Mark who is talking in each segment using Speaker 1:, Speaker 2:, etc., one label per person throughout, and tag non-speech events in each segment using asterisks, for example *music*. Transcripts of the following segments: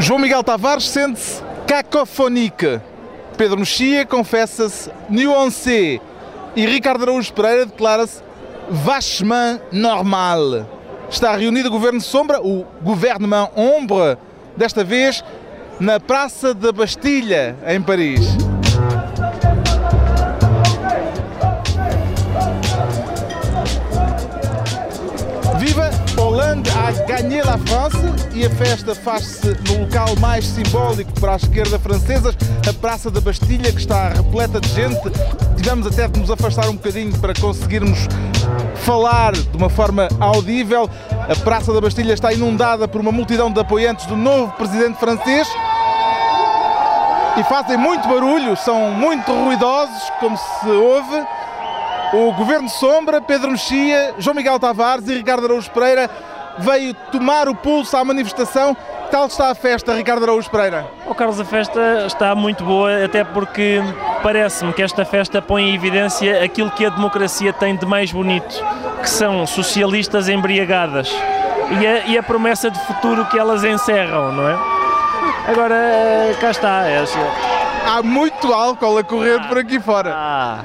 Speaker 1: João Miguel Tavares sente-se cacofónica. Pedro Mexia confessa-se nuancé. E Ricardo Araújo Pereira declara-se vachement normal. Está reunido o Governo Sombra, o Gouvernement Ombre, desta vez na Praça da Bastilha, em Paris. Viva! Hollande a gagné la France e a festa faz-se no local mais simbólico para a esquerda francesa, a Praça da Bastilha, que está repleta de gente. Tivemos até de nos afastar um bocadinho para conseguirmos falar de uma forma audível. A Praça da Bastilha está inundada por uma multidão de apoiantes do novo presidente francês e fazem muito barulho, são muito ruidosos, como se ouve. O Governo Sombra, Pedro Mexia, João Miguel Tavares e Ricardo Araújo Pereira veio tomar o pulso à manifestação. Tal está a festa, Ricardo Araújo Pereira?
Speaker 2: Oh, Carlos, a festa está muito boa, até porque parece-me que esta festa põe em evidência aquilo que a democracia tem de mais bonito, que são socialistas embriagadas e a, e a promessa de futuro que elas encerram, não é? Agora, cá está. É assim.
Speaker 1: Há muito álcool a correr por aqui fora.
Speaker 2: Ah,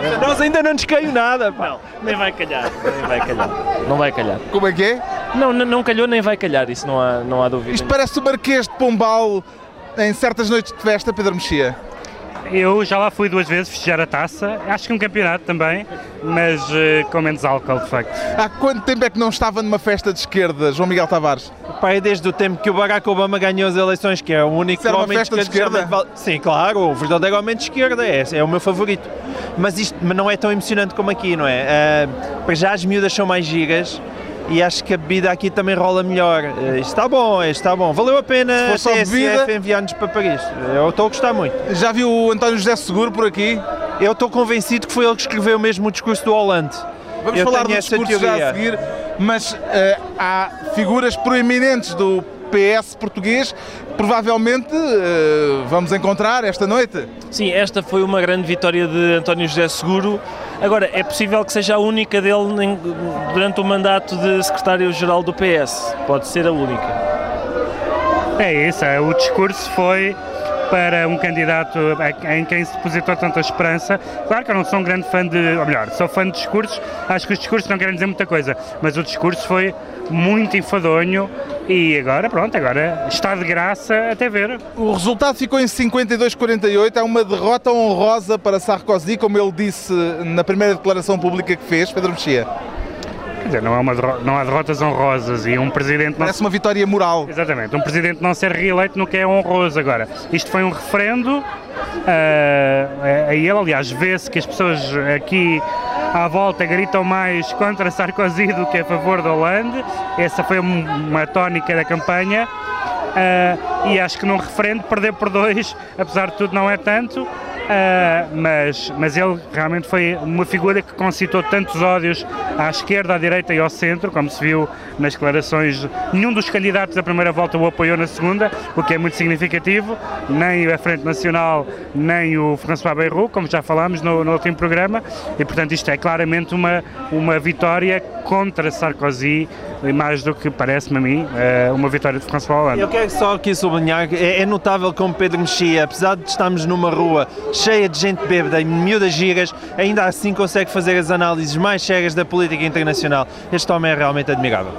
Speaker 2: *laughs*
Speaker 3: Nós ainda não nos caiu nada, pá.
Speaker 2: não, nem vai calhar, nem vai calhar. Não vai calhar.
Speaker 1: Como é que é?
Speaker 2: Não, não, não calhou nem vai calhar, isso não há, não há dúvida.
Speaker 1: Isto parece o Marquês de Pombal em certas noites de festa, Pedro Mexia.
Speaker 4: Eu já lá fui duas vezes festejar a taça, acho que um campeonato também, mas eh, com menos álcool, de facto.
Speaker 1: Há quanto tempo é que não estava numa festa de esquerda, João Miguel Tavares?
Speaker 3: É desde o tempo que o Barack Obama ganhou as eleições, que é o único
Speaker 1: uma
Speaker 3: homem
Speaker 1: festa de
Speaker 3: esquerda vale- Sim, claro, o verdadeiro homem de esquerda, é, é o meu favorito. Mas isto mas não é tão emocionante como aqui, não é? Ah, para já as miúdas são mais gigas e acho que a bebida aqui também rola melhor. Isto está bom, isto está bom. Valeu a pena
Speaker 1: Se
Speaker 3: a TSF enviar-nos para Paris. Eu estou a gostar muito.
Speaker 1: Já viu o António José Seguro por aqui?
Speaker 3: Eu estou convencido que foi ele que escreveu mesmo o discurso do Hollande.
Speaker 1: Vamos
Speaker 3: Eu
Speaker 1: falar do discurso já a seguir, mas eh, há figuras proeminentes do PS português provavelmente eh, vamos encontrar esta noite.
Speaker 2: Sim, esta foi uma grande vitória de António José Seguro. Agora, é possível que seja a única dele em- durante o mandato de secretário-geral do PS. Pode ser a única.
Speaker 4: É isso, é, o discurso foi para um candidato em quem se depositou tanta esperança. Claro que eu não sou um grande fã de, ou melhor, sou fã de discursos, acho que os discursos não querem dizer muita coisa, mas o discurso foi muito enfadonho e agora, pronto, agora está de graça até ver.
Speaker 1: O resultado ficou em 52-48, é uma derrota honrosa para Sarkozy, como ele disse na primeira declaração pública que fez, Pedro Mexia.
Speaker 4: Quer dizer, não, é uma não há derrotas honrosas e um presidente não
Speaker 1: Parece uma vitória moral.
Speaker 4: Exatamente, um presidente não ser reeleito no que é honroso agora. Isto foi um referendo ah, a ele, aliás, vê-se que as pessoas aqui à volta gritam mais contra Sarkozy do que a favor de Hollande. Essa foi um- uma tónica da campanha. Ah, e acho que num referendo perder por dois, *laughs* apesar de tudo, não é tanto. Ah, mas, mas ele realmente foi uma figura que concitou tantos ódios à esquerda, à direita e ao centro, como se viu nas declarações. Nenhum dos candidatos da primeira volta o apoiou na segunda, o que é muito significativo, nem a Frente Nacional, nem o François Bayrou, como já falámos no, no último programa, e portanto isto é claramente uma, uma vitória contra Sarkozy, e mais do que parece-me a mim, eh, uma vitória de François Hollande.
Speaker 3: Eu quero só aqui sublinhar é, é notável como Pedro Mexia, apesar de estarmos numa rua cheia de gente bêbada e miúdas giras, ainda assim consegue fazer as análises mais sérias da política internacional. Este homem é realmente admirável.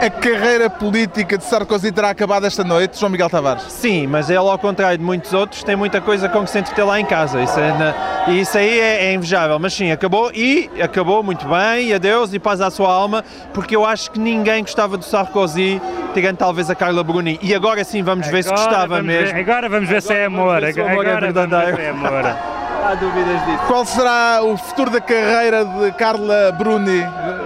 Speaker 1: A carreira política de Sarkozy terá acabado esta noite, João Miguel Tavares.
Speaker 3: Sim, mas ele, ao contrário de muitos outros, tem muita coisa com que se entreter lá em casa. Isso é na- isso aí é, é invejável. Mas sim, acabou e acabou muito bem. E adeus e paz à sua alma, porque eu acho que ninguém gostava do Sarkozy, tirando talvez a Carla Bruni. E agora sim vamos ver se
Speaker 4: Agora
Speaker 3: gostava
Speaker 4: vamos
Speaker 3: mesmo.
Speaker 4: Ver, agora vamos ver se é amor.
Speaker 3: ver se amor é
Speaker 4: Agora vamos ver
Speaker 3: verdadeiro.
Speaker 4: se é amor.
Speaker 3: Há dúvidas disso.
Speaker 1: Qual será o futuro da carreira de Carla Bruni,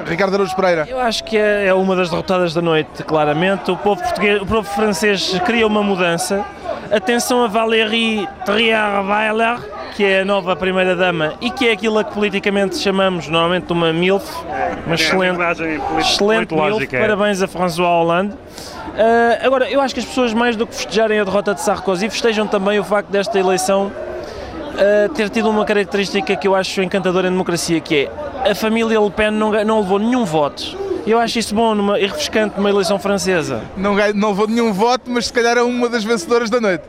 Speaker 1: Ricardo Araújo Pereira?
Speaker 2: Eu acho que é é uma das derrotadas da noite, claramente. O povo, português, o povo francês queria uma mudança. Atenção a Valérie Trier-Weiler, que é a nova primeira-dama e que é aquilo a que politicamente chamamos normalmente de uma MILF, uma excelente,
Speaker 4: linguagem polit-
Speaker 2: excelente MILF.
Speaker 4: politológica, é.
Speaker 2: Parabéns a François Hollande. Ah, agora, eu acho que as pessoas, mais do que festejarem a derrota de Sarkozy, festejam também o facto desta eleição uh, ter tido uma característica que eu acho encantadora em democracia, que é a família Le Pen não, não levou nenhum voto Eu acho isso bom numa, e refrescante numa eleição francesa.
Speaker 1: Não, não vou nenhum voto, mas se calhar é uma das vencedoras da noite.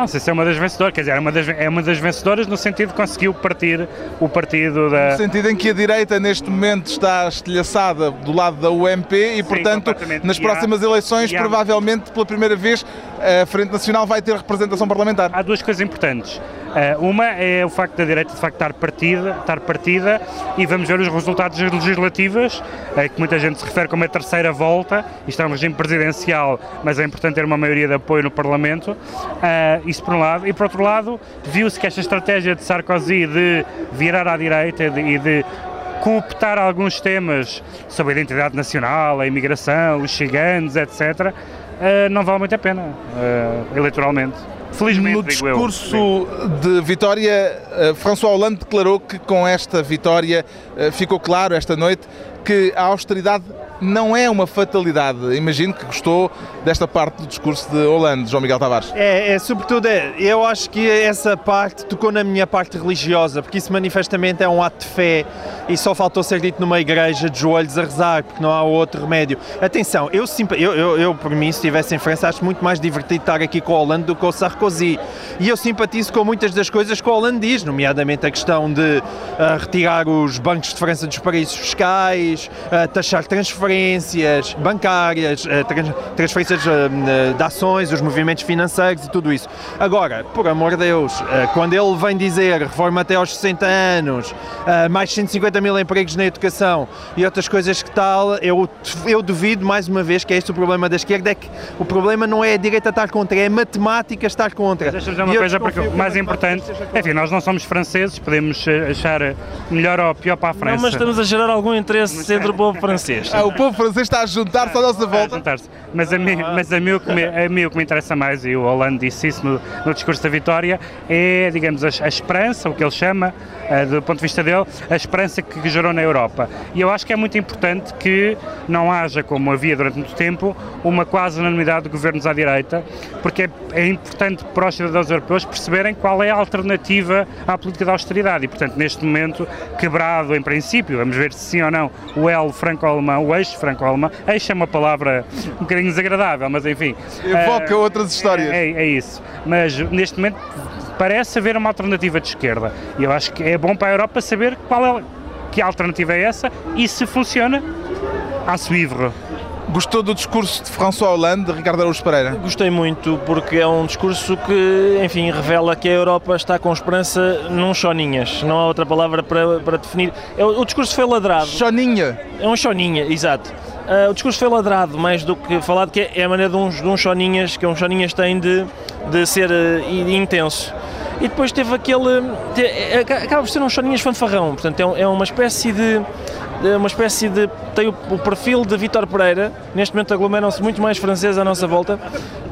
Speaker 4: Não sei se é uma das vencedoras, quer dizer, é uma das, é uma das vencedoras no sentido de conseguiu partir o partido da.
Speaker 1: No sentido em que a direita neste momento está estilhaçada do lado da UMP e, portanto,
Speaker 4: completamente.
Speaker 1: nas
Speaker 4: E há-
Speaker 1: próximas eleições,
Speaker 4: há-
Speaker 1: provavelmente pela primeira vez, a Frente Nacional vai ter representação parlamentar.
Speaker 4: Há duas coisas importantes. Eh, uma é o facto da direita de facto estar partida, estar partida e vamos ver os resultados das legislativas, eh, que muita gente se refere como a terceira volta, isto é um regime presidencial, mas é importante ter uma maioria de apoio no Parlamento, Eh, isso por um lado, e por outro lado, viu-se que esta estratégia de Sarkozy de virar à direita e de, cooptar alguns temas sobre a identidade nacional, a imigração, os ciganos, etc., não vale muito a pena, eleitoralmente. Felizmente,
Speaker 1: No discurso de vitória, eh, François Hollande declarou que com esta vitória eh, ficou claro esta noite que a austeridade não é uma fatalidade. Imagino que gostou desta parte do discurso de Hollande, João Miguel Tavares.
Speaker 3: É, é, sobretudo, é, eu acho que essa parte tocou na minha parte religiosa, porque isso manifestamente é um ato de fé e só faltou ser dito numa igreja de joelhos a rezar, porque não há outro remédio. Atenção, eu, eu, eu, eu por mim, se estivesse em França, acho muito mais divertido estar aqui com o Hollande do que o Sarkozy. E eu simpatizo com muitas das coisas que o Hollande diz, nomeadamente a questão de ah, retirar os bancos de França dos paraísos fiscais, ah, taxar transferências bancárias, ah, trans- transferências ah, de ações, os movimentos financeiros e tudo isso. Agora, por amor de Deus, quando ele vem dizer reforma até aos 60 anos, mais 150 mil empregos na educação e outras coisas que tal, eu, eu duvido mais uma vez que é este o problema da esquerda, é que o problema não é a direita estar contra, é a matemática estar contra.
Speaker 4: Deixa-me dizer uma
Speaker 3: E
Speaker 4: coisa porque mais importante. Enfim, nós não somos franceses, podemos eh, achar melhor ou pior para a
Speaker 2: Não,
Speaker 4: França.
Speaker 2: mas estamos a gerar algum interesse entre o povo francês.
Speaker 1: Ah, o povo francês está a juntar-se à nossa
Speaker 4: a
Speaker 1: volta.
Speaker 4: juntar-se. Mas, a mim, mas a, mim, o que me, a mim o que me interessa mais, e o Hollande disse isso no, no discurso da vitória, é, digamos, a, a esperança, o que ele chama, eh, do ponto de vista dele, a esperança que gerou na Europa. E eu acho que é muito importante que não haja, como havia durante muito tempo, uma quase unanimidade de governos à direita, porque é, é importante para os cidadãos europeus perceberem qual é a alternativa à política de austeridade. E, portanto, neste momento, quebrado em princípio, vamos ver se sim ou não, o elo franco-alemão, o eixo franco-alemão, eixo é uma palavra um bocadinho desagradável, mas enfim.
Speaker 1: Evoca
Speaker 4: eh,
Speaker 1: outras histórias.
Speaker 4: É, é isso. Mas neste momento parece haver uma alternativa de esquerda. E eu acho que é bom para a Europa saber qual é, que alternativa é essa e se funciona, à suivre.
Speaker 1: Gostou do discurso de François Hollande, de Ricardo Araújo Pereira?
Speaker 2: Gostei muito porque é um discurso que, enfim, revela que a Europa está com esperança num choninhas. Não há outra palavra para, para definir. É, o discurso foi ladrado.
Speaker 1: Choninha.
Speaker 2: É um choninha, exato. Ah, o discurso foi ladrado mais do que falado, que é a maneira de uns, de uns choninhas, que uns choninhas têm de, de ser i- intenso. E depois teve aquele. te- é- acaba por ser um choninhas fanfarrão, portanto é, um- é uma espécie de. Uma espécie de. Tem o, o perfil de Vítor Pereira, neste momento aglomeram-se muito mais franceses à nossa volta,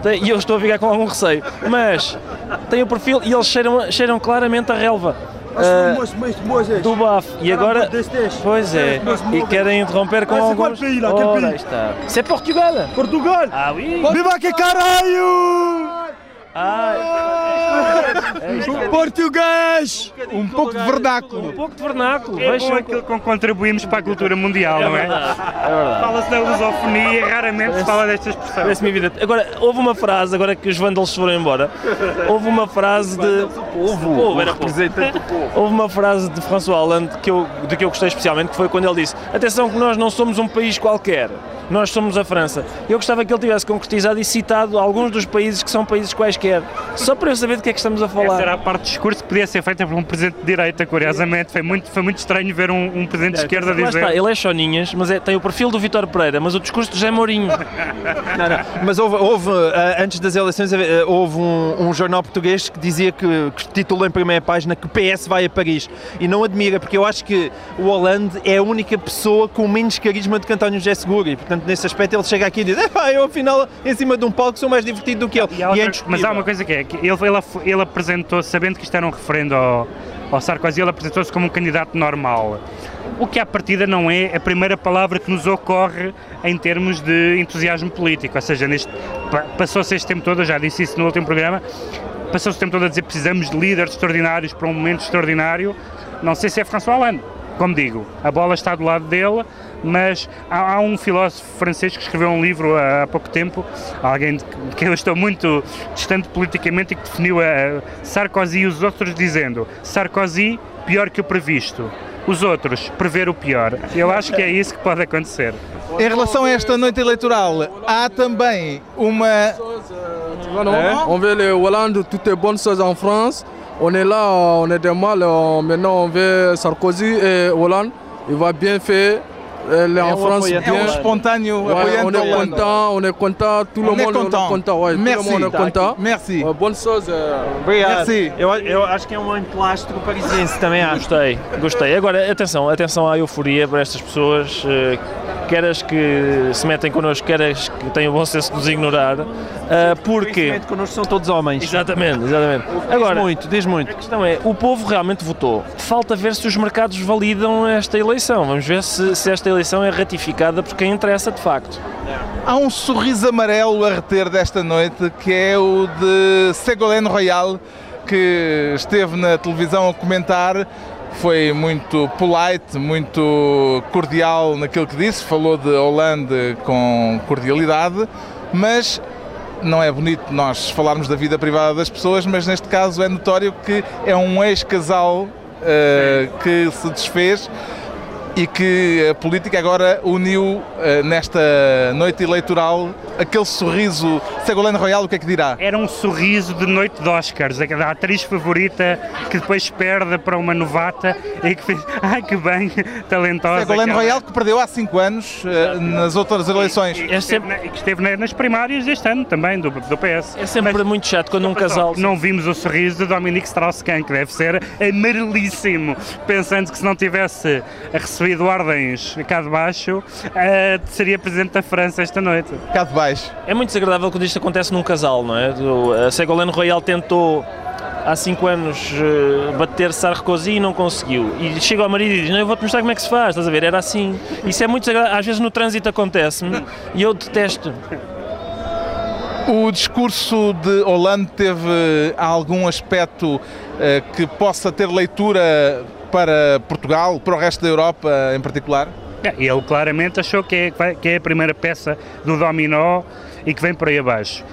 Speaker 2: tem- e eu estou a ficar com algum receio, mas tem o perfil e eles cheiram, cheiram claramente a relva. Ah, do BAF e agora pois é. E querem interromper com alguns Ora, está. C'est Portugal.
Speaker 5: Portugal!
Speaker 2: ah oui
Speaker 5: Viva que caralho!
Speaker 2: Ah,
Speaker 5: Português!
Speaker 1: Um pouco de vernáculo.
Speaker 2: um pouco de vernáculo
Speaker 4: É bom aquilo que contribuímos para a cultura mundial, não é?
Speaker 2: é
Speaker 4: Fala-se da lusofonia e raramente se fala desta expressão.
Speaker 2: Parece-me evidente. Agora, houve uma frase, agora que os vândalos foram embora, houve uma frase de. Povo, era povo. Houve uma frase de François Hollande que eu, de que eu gostei especialmente, que foi quando ele disse: Atenção, que nós não somos um país qualquer, nós somos a França. Eu gostava que ele tivesse concretizado e citado alguns dos países que são países quaisquer, só para eu saber de que é que estamos a
Speaker 4: Essa era
Speaker 2: falar.
Speaker 4: a parte do discurso que podia ser feita por um presidente de direita, curiosamente. Foi muito, foi muito estranho ver um, um presidente de esquerda dizer.
Speaker 2: está, ele é choninhas, mas é- tem o perfil do Vítor Pereira, mas o discurso de José Mourinho.
Speaker 3: Não, não. Mas houve, houve, ah, antes das eleições, ah, houve um, um jornal português que dizia que, que titulou em primeira página que o PS vai a Paris. E não admira, porque eu acho que o Hollande é a única pessoa com menos carisma do que António José Seguro. E, portanto, nesse aspecto, ele chega aqui e diz: "Epá, eu afinal, em cima de um palco, sou mais divertido do que ele.
Speaker 4: E há outra-
Speaker 3: é
Speaker 4: mas há uma coisa que é, que ele, ele, ele apresentou, sabendo que isto era um referendo ao, ao Sarkozy, ele apresentou-se como um candidato normal. O que à partida não é a primeira palavra que nos ocorre em termos de entusiasmo político. Ou seja, passou-se este tempo todo, eu já disse isso no último programa, passou-se o tempo todo a dizer precisamos de líderes extraordinários para um momento extraordinário. Não sei se é François Hollande. Como digo, a bola está do lado dele, mas há, há, um filósofo francês que escreveu um livro há, há pouco tempo, alguém de que eu estou muito distante politicamente e que definiu a Sarkozy e os outros dizendo Sarkozy pior que o previsto, os outros prever o pior. Eu acho que é isso que pode acontecer.
Speaker 1: Em relação a esta noite eleitoral, há também uma. É?
Speaker 6: On veut le Hollande, toutes les bonnes choses en France. On est là, on est de mal, maintenant on veut Sarkozy et Hollande. Il va bien faire. Elle est en France bien.
Speaker 1: É um espontâneo
Speaker 6: ouais,
Speaker 1: apoiante
Speaker 6: on est content, on est content, tout
Speaker 1: on
Speaker 6: le monde
Speaker 1: est content.
Speaker 6: est
Speaker 1: Merci.
Speaker 6: Tout le monde est content.
Speaker 1: Merci.
Speaker 6: Bonne chose.
Speaker 3: Obrigado.
Speaker 1: Merci.
Speaker 3: Eu, eu acho que é um emplastro parisiense também acho.
Speaker 2: Gostei, gostei. Agora, atenção, atenção à euforia para estas pessoas, eh, quer as que se metem connosco, quer as que têm o bom senso de nos ignorar, eh, porque...
Speaker 3: Infelizmente, connosco são todos homens.
Speaker 2: Exatamente, exatamente.
Speaker 3: Diz
Speaker 2: Agora,
Speaker 3: muito, diz muito.
Speaker 2: a questão é, o povo realmente votou. Falta ver se os mercados validam esta eleição. Vamos ver se, se esta eleição é ratificada por quem interessa de facto.
Speaker 1: Há um sorriso amarelo a reter desta noite que é o de Ségolène Royal, que esteve na televisão a comentar. Foi muito polite, muito cordial naquilo que disse, falou de Hollande com cordialidade, mas não é bonito nós falarmos da vida privada das pessoas, mas neste caso é notório que é um ex-casal uh, que se desfez e que a política agora uniu uh, nesta noite eleitoral aquele sorriso. Ségolène Royal, o que é que dirá?
Speaker 4: Era um sorriso de noite de Oscars, a atriz favorita que depois perde para uma novata e que fez, *laughs* ai que bem, talentosa.
Speaker 1: Ségolène Royal que perdeu há 5 anos uh, nas outras eleições.
Speaker 4: E, e, que esteve, na, que esteve nas primárias deste ano também, do, do PS.
Speaker 2: É sempre Mas, muito chato quando um casal...
Speaker 4: Não vimos o sorriso de Dominique Strauss-Kahn, que deve ser amarelíssimo, pensando que se não tivesse recebido ordens cá de baixo, uh, seria Presidente da França esta noite.
Speaker 1: Cá de baixo.
Speaker 2: É muito desagradável quando isto acontece num casal, não é? A Ségolène Royal tentou há 5 anos bater Sarkozy e não conseguiu. E chega ao marido e diz: Não, eu vou-te mostrar como é que se faz, estás a ver? Era assim. Isso é muito desagradável. Às vezes no trânsito acontece-me e eu detesto.
Speaker 1: O discurso de Hollande teve algum aspecto uh, que possa ter leitura para Portugal, para o resto da Europa em particular?
Speaker 4: Ele claramente achou que é, que é a primeira peça do dominó e que vem por aí abaixo.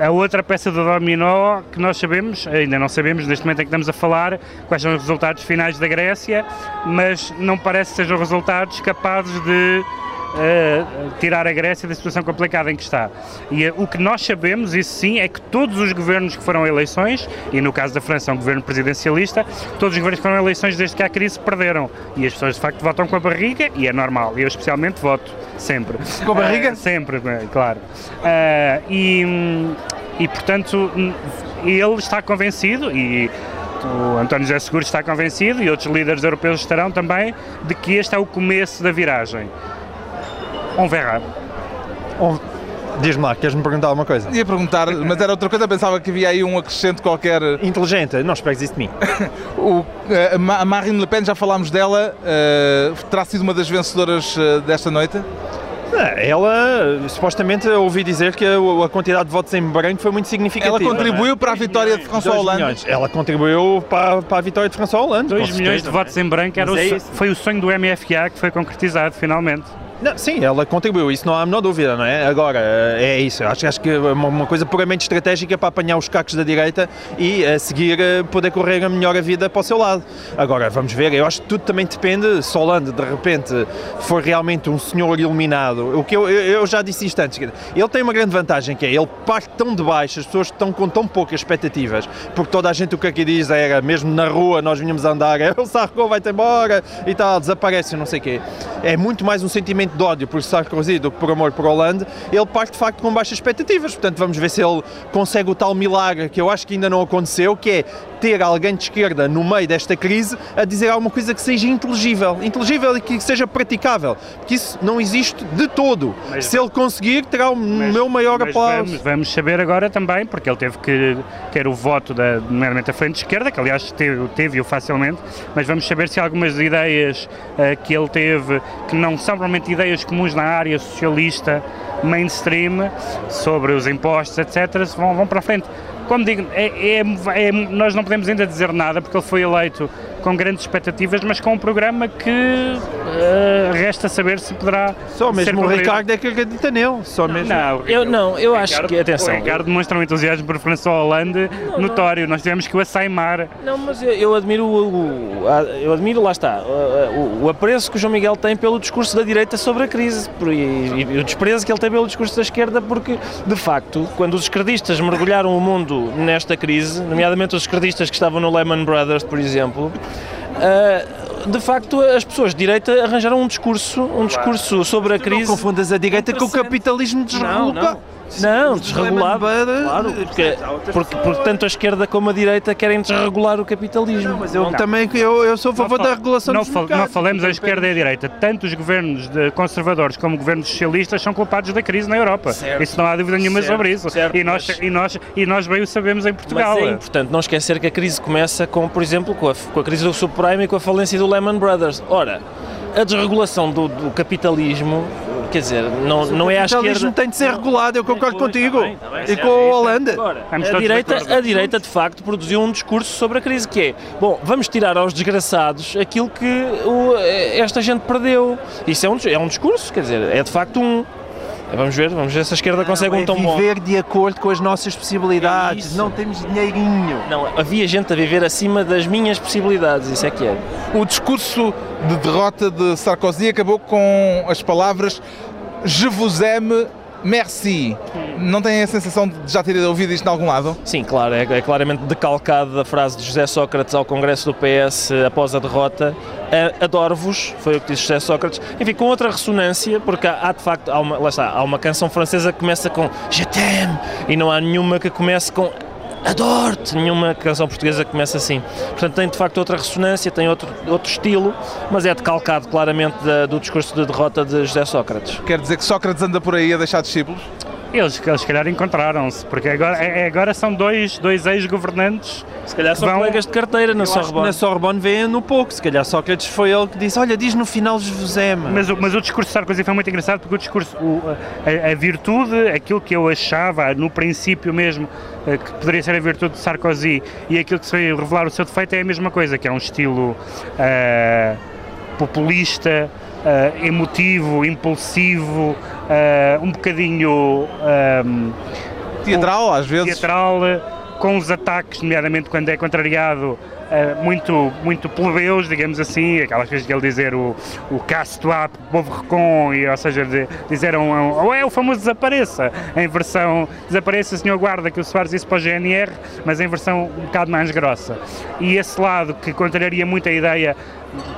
Speaker 4: A outra peça do dominó que nós sabemos, ainda não sabemos neste momento em que estamos a falar, quais são os resultados finais da Grécia, mas não parece que sejam resultados capazes de uh, tirar a Grécia da situação complicada em que está. E uh, o que nós sabemos, isso sim, é que todos os governos que foram eleições, e no caso da França é um governo presidencialista, todos os governos que foram eleições desde que há crise perderam. E as pessoas de facto votam com a barriga, e é normal. Eu especialmente voto, sempre.
Speaker 1: Com a barriga?
Speaker 4: Uh, sempre, claro. e, e portanto, ele está convencido, e o António José Seguro está convencido e outros líderes europeus estarão também de que este é o começo da viragem. On verra.
Speaker 3: On... Diz-me lá, queres-me perguntar alguma coisa?
Speaker 1: Ia perguntar, mas era outra coisa, pensava que havia aí um acrescente qualquer.
Speaker 3: Inteligente, não esperes isso de mim. *laughs*
Speaker 1: o, eh, a Marine Le Pen, já falámos dela, uh, terá sido uma das vencedoras uh, desta noite?
Speaker 3: Ela, supostamente, ouvi dizer que a, quantidade de votos em branco foi muito significativa.
Speaker 1: Ela contribuiu para a vitória de François Hollande?
Speaker 3: Milhões. Ela contribuiu para, para, a vitória de François Hollande.
Speaker 4: 2 milhões de votos em branco era o, é foi o sonho do MFA que foi concretizado finalmente.
Speaker 3: Não, sim, ela contribuiu, isso não há a menor dúvida, não é? Agora, é isso, acho, acho que é uma coisa puramente estratégica para apanhar os cacos da direita e a seguir poder correr melhor a vida para o seu lado. Agora, vamos ver, eu acho que tudo também depende, se Hollande de repente for realmente um senhor iluminado, o que eu, eu já disse isto antes, ele tem uma grande vantagem que é, ele parte tão de baixo, as pessoas estão com tão poucas expectativas, porque toda a gente o que aqui diz era, mesmo na rua nós vinhamos andar, *laughs* é, o Sarko vai-te embora e tal, desaparece, não sei o quê. É muito mais um sentimento sentimento de ódio por Sarkozy do que por amor por Hollande, ele parte de facto com baixas expectativas. Portanto, vamos ver se ele consegue o tal milagre que eu acho que ainda não aconteceu, que é ter alguém de esquerda no meio desta crise a dizer alguma coisa que seja inteligível, inteligível e que seja praticável, porque isso não existe de todo. Mas, se ele conseguir, terá o mas, meu maior aplauso.
Speaker 4: Vamos, vamos, saber agora também, porque ele teve que ter o voto da, nomeadamente a frente de esquerda, que aliás teve-o teve facilmente, mas vamos saber se algumas ideias uh, que ele teve, que não são realmente ideias comuns na área socialista mainstream, sobre os impostos, etc., vão, vão para a frente como digo, é, é, é, nós não podemos ainda dizer nada porque ele foi eleito com grandes expectativas, mas com um programa que uh, resta saber se poderá
Speaker 3: Só mesmo
Speaker 4: ser
Speaker 3: o. Ricardo é que acredita nele. Só mesmo.
Speaker 4: Não,
Speaker 2: Eu não, eu acho
Speaker 4: Ricardo-
Speaker 2: que atenção.
Speaker 4: O Ricardo demonstra um entusiasmo por François Hollande notório. Nós tivemos que o assaimar.
Speaker 2: Não, mas eu, eu admiro o, o- a- eu admiro, lá está, o, o apreço que o João Miguel tem pelo discurso da direita sobre a crise por- e, e o desprezo que ele tem pelo discurso da esquerda, porque, de facto, quando os esquerdistas mergulharam o mundo nesta crise, nomeadamente os esquerdistas que estavam no Lehman Brothers, por exemplo, de facto, as pessoas de direita arranjaram um discurso, um discurso sobre a
Speaker 3: Não
Speaker 2: crise.
Speaker 3: confundas a direita com o capitalismo
Speaker 2: Não,
Speaker 3: desregulado.
Speaker 2: Não. Não, desregulado. Claro, porque, porque, porque tanto a esquerda como a direita querem desregular o capitalismo.
Speaker 3: Mas eu também eu, eu sou a favor
Speaker 4: Não
Speaker 3: da regulação
Speaker 4: não,
Speaker 3: dos
Speaker 4: fa-
Speaker 3: mercados.
Speaker 4: não falemos a esquerda e a direita. Tanto os governos de conservadores como governos socialistas são culpados da crise na Europa.
Speaker 2: Certo.
Speaker 4: Isso não há dúvida nenhuma
Speaker 2: Certo,
Speaker 4: sobre isso.
Speaker 2: certo,
Speaker 4: e, nós,
Speaker 2: mas-
Speaker 4: e, nós, e nós bem o sabemos em Portugal.
Speaker 2: Mas é importante não esquecer que a crise começa com, por exemplo, com a, com a crise do subprime e com a falência do Lehman Brothers. Ora, a desregulação do, do capitalismo, quer dizer, não, não é à
Speaker 3: O capitalismo
Speaker 2: esquerda...
Speaker 3: tem de ser regulado, eu concordo
Speaker 2: Pois,
Speaker 3: contigo.
Speaker 2: bem, tá bem,
Speaker 3: e
Speaker 2: certo,
Speaker 3: com
Speaker 2: é
Speaker 3: o
Speaker 2: isso.
Speaker 3: Holanda.
Speaker 2: Agora, a direita, a direita, de facto, produziu um discurso sobre a crise, que é, bom, vamos tirar aos desgraçados aquilo que o- esta gente perdeu. Isso é um, é um discurso, quer dizer, é de facto um... Vamos ver, vamos ver se a esquerda consegue
Speaker 3: é
Speaker 2: um tão bom.
Speaker 3: viver de acordo com as nossas possibilidades.
Speaker 2: É
Speaker 3: não temos dinheirinho.
Speaker 2: Não, havia gente a viver acima das minhas possibilidades, isso é que é.
Speaker 1: O discurso de derrota de Sarkozy acabou com as palavras Je vous aime, merci. Não tem a sensação de já ter ouvido isto em algum lado?
Speaker 2: Sim, claro, é, é claramente decalcado da frase de José Sócrates ao Congresso do PS após a derrota. A- Adoro-vos, foi o que disse José Sócrates. Enfim, com outra ressonância, porque há, há de facto, há uma, lá está, há uma canção francesa que começa com Je t'aime e não há nenhuma que comece com Adoro-te, nenhuma canção portuguesa que começa assim. Portanto, tem de facto outra ressonância, tem outro, outro estilo, mas é decalcado claramente da- do discurso de derrota de José Sócrates.
Speaker 1: Quer dizer que Sócrates anda por aí a deixar discípulos?
Speaker 4: Eles, eles se calhar encontraram-se, porque agora, é- é- agora são dois, dois ex-governantes.
Speaker 2: Se calhar são
Speaker 4: Vão-
Speaker 2: colegas de carteira na Sorbonne.
Speaker 3: na Sorbonne vê no pouco. Se calhar Sócrates foi ele que disse: Olha, diz no final aime.
Speaker 4: Mas, o- mas o discurso de Sarkozy foi muito engraçado porque o discurso, o- a, a virtude, aquilo que eu achava no princípio mesmo que poderia ser a virtude de Sarkozy e aquilo que se veio revelar o seu defeito é a mesma coisa, que é um estilo eh, populista, eh, emotivo, impulsivo, eh, um bocadinho ehm,
Speaker 1: Teatral, às vezes.
Speaker 4: teatral, eh, com os ataques, nomeadamente quando é contrariado, eh, muito, muito plebeus, digamos assim, aquelas vezes de ele dizer o, o casse-toi, povo recon, e, ou seja, de, dizer um, um, ou é o famoso desapareça, em versão desapareça, senhor guarda, que o Soares disse para o GNR, mas em versão um bocado mais grossa. E esse lado que contraria muito a ideia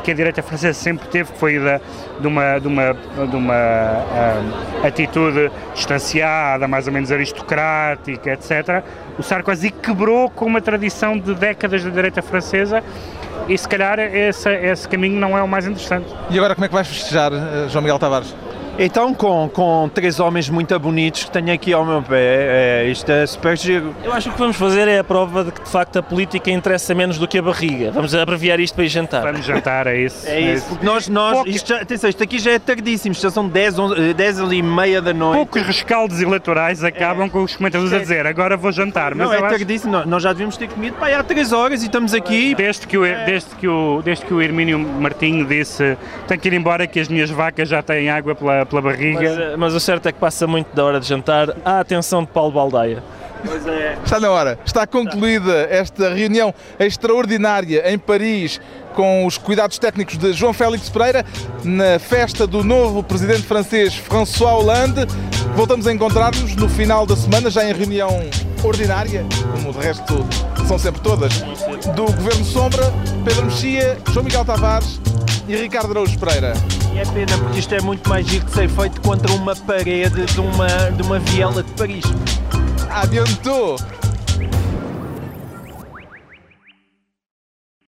Speaker 4: que a direita francesa sempre teve, que foi da, de uma, de uma, de uma ah, atitude distanciada, mais ou menos aristocrática, etc. O Sarkozy quebrou com uma tradição de décadas da direita francesa e se calhar esse, esse caminho não é o mais interessante.
Speaker 1: E agora como é que vais festejar, eh, João Miguel Tavares?
Speaker 3: Então, com, com três homens muito bonitos que tenho aqui ao meu pé, é, isto é super giro.
Speaker 2: Eu acho que o que vamos fazer é a prova de que de facto a política interessa menos do que a barriga. Vamos abreviar isto para ir jantar.
Speaker 4: Vamos jantar, é isso.
Speaker 3: É isso, porque nós, nós
Speaker 4: Pouco-
Speaker 3: isto, já, atenção, isto aqui já é tardíssimo, já são 10, 11, 10 e meia da noite.
Speaker 4: Poucos rescaldos eleitorais acabam com os comentadores a dizer agora vou jantar, mas
Speaker 3: Não, é
Speaker 4: acho-
Speaker 3: tardíssimo, nós- já devíamos ter comido para há 3 horas e estamos aqui.
Speaker 4: Desde que, o, desde, que o, desde que o Hermínio Martinho disse tenho que ir embora que as minhas vacas já têm água pela, pela barriga.
Speaker 2: Mas, eh, mas o certo é que passa muito da hora de jantar. A atenção de Paulo Baldaia.
Speaker 1: Está na hora. Está concluída esta reunião extraordinária em Paris com os cuidados técnicos de João Félix Pereira na festa do novo presidente francês François Hollande. Voltamos a encontrar-nos no final da semana, já em reunião ordinária, como de resto são sempre todas, do Governo Sombra, Pedro Mexia, João Miguel Tavares e Ricardo Araújo Pereira.
Speaker 3: É pena porque isto é muito mais giro de ser feito contra uma parede de uma, de uma viela de Paris.
Speaker 1: Bientôt!